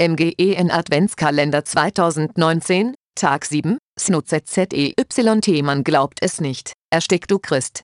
MGEN Adventskalender 2019, Tag 7, SNUZZEYT Man glaubt es nicht, erstick du Christ.